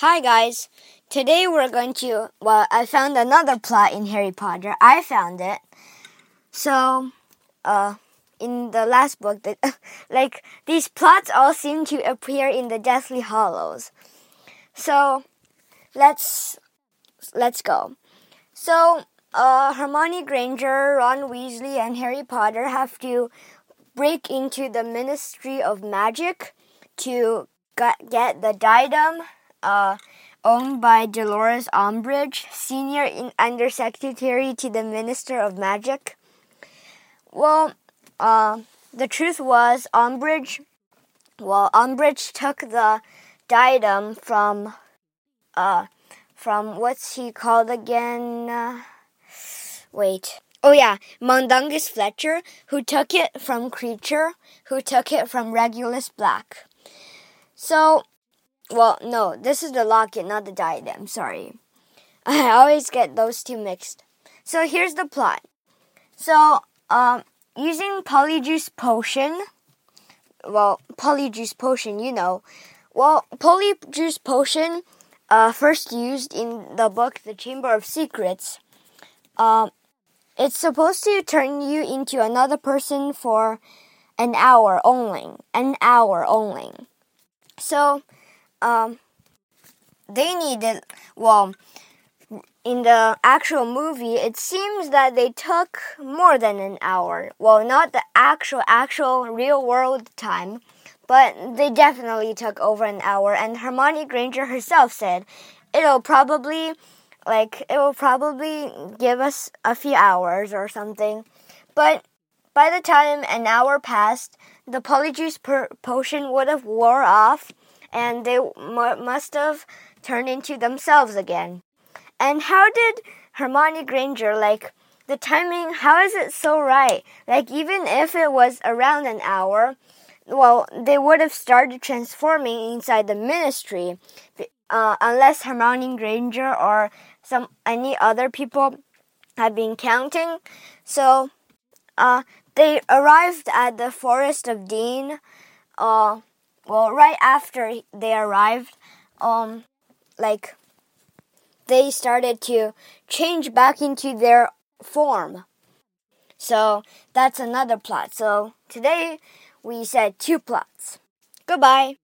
Hi guys. Today we're going to well, I found another plot in Harry Potter. I found it. So, uh in the last book that like these plots all seem to appear in the Deathly Hallows. So, let's let's go. So, uh Hermione Granger, Ron Weasley and Harry Potter have to break into the Ministry of Magic to get the diadem uh, owned by Dolores Umbridge, senior undersecretary to the Minister of Magic. Well, uh, the truth was Umbridge. Well, Umbridge took the diadem from, uh, from what's he called again? Uh, wait. Oh yeah, Mundungus Fletcher, who took it from Kreacher, who took it from Regulus Black. So well, no, this is the locket, not the diadem. Sorry. I always get those two mixed. So here's the plot. So, um, using polyjuice potion, well, polyjuice potion, you know. Well, polyjuice potion, uh, first used in the book The Chamber of Secrets. Um, it's supposed to turn you into another person for an hour only. An hour only. So, um, they needed, well, in the actual movie, it seems that they took more than an hour. Well, not the actual, actual real world time, but they definitely took over an hour. And Hermione Granger herself said it'll probably, like, it will probably give us a few hours or something. But by the time an hour passed, the polyjuice potion would have wore off and they must have turned into themselves again. And how did Hermione Granger like the timing? How is it so right? Like even if it was around an hour, well, they would have started transforming inside the ministry, uh, unless Hermione Granger or some any other people had been counting. So, uh, they arrived at the Forest of Dean. Uh, well, right after they arrived, um, like they started to change back into their form. So that's another plot. So today we said two plots. Goodbye.